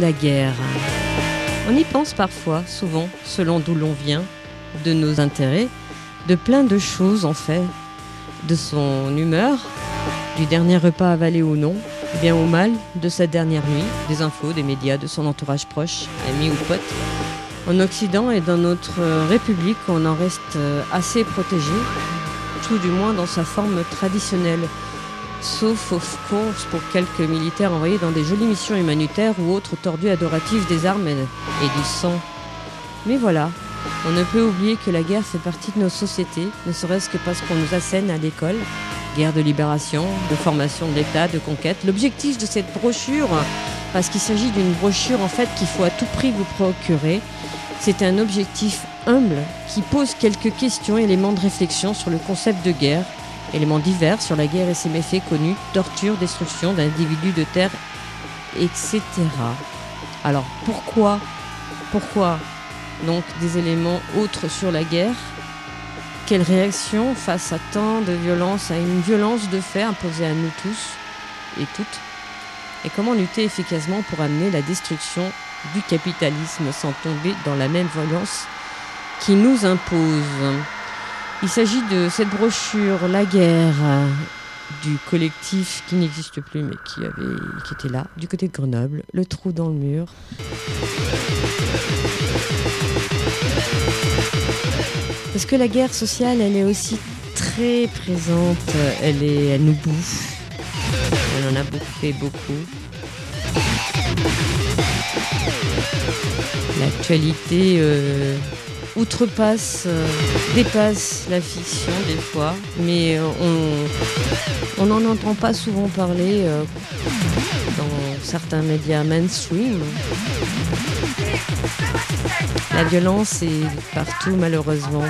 La guerre. On y pense parfois, souvent, selon d'où l'on vient, de nos intérêts, de plein de choses en fait, de son humeur, du dernier repas avalé ou non, bien ou mal, de sa dernière nuit, des infos, des médias, de son entourage proche, amis ou potes. En Occident et dans notre République, on en reste euh, assez protégé, tout du moins dans sa forme traditionnelle. Sauf, of course, pour quelques militaires envoyés dans des jolies missions humanitaires ou autres tordus adoratifs des armes et du sang. Mais voilà, on ne peut oublier que la guerre fait partie de nos sociétés, ne serait-ce que parce qu'on nous assène à l'école. Guerre de libération, de formation de l'État, de conquête. L'objectif de cette brochure, parce qu'il s'agit d'une brochure en fait qu'il faut à tout prix vous procurer, c'est un objectif humble qui pose quelques questions, éléments de réflexion sur le concept de guerre, éléments divers sur la guerre et ses méfaits connus, torture, destruction d'individus de terre, etc. Alors pourquoi Pourquoi donc des éléments autres sur la guerre? Quelle réaction face à tant de violence, à une violence de fait imposée à nous tous et toutes? Et comment lutter efficacement pour amener la destruction du capitalisme sans tomber dans la même violence qui nous impose? Il s'agit de cette brochure La guerre du collectif qui n'existe plus mais qui, avait, qui était là, du côté de Grenoble, Le Trou dans le mur. Parce que la guerre sociale, elle est aussi très présente, elle, est, elle nous bouffe, elle en a bouffé beaucoup. L'actualité euh, outrepasse, euh, dépasse la fiction des fois, mais euh, on n'en entend pas souvent parler dans certains médias mainstream. La violence est partout malheureusement.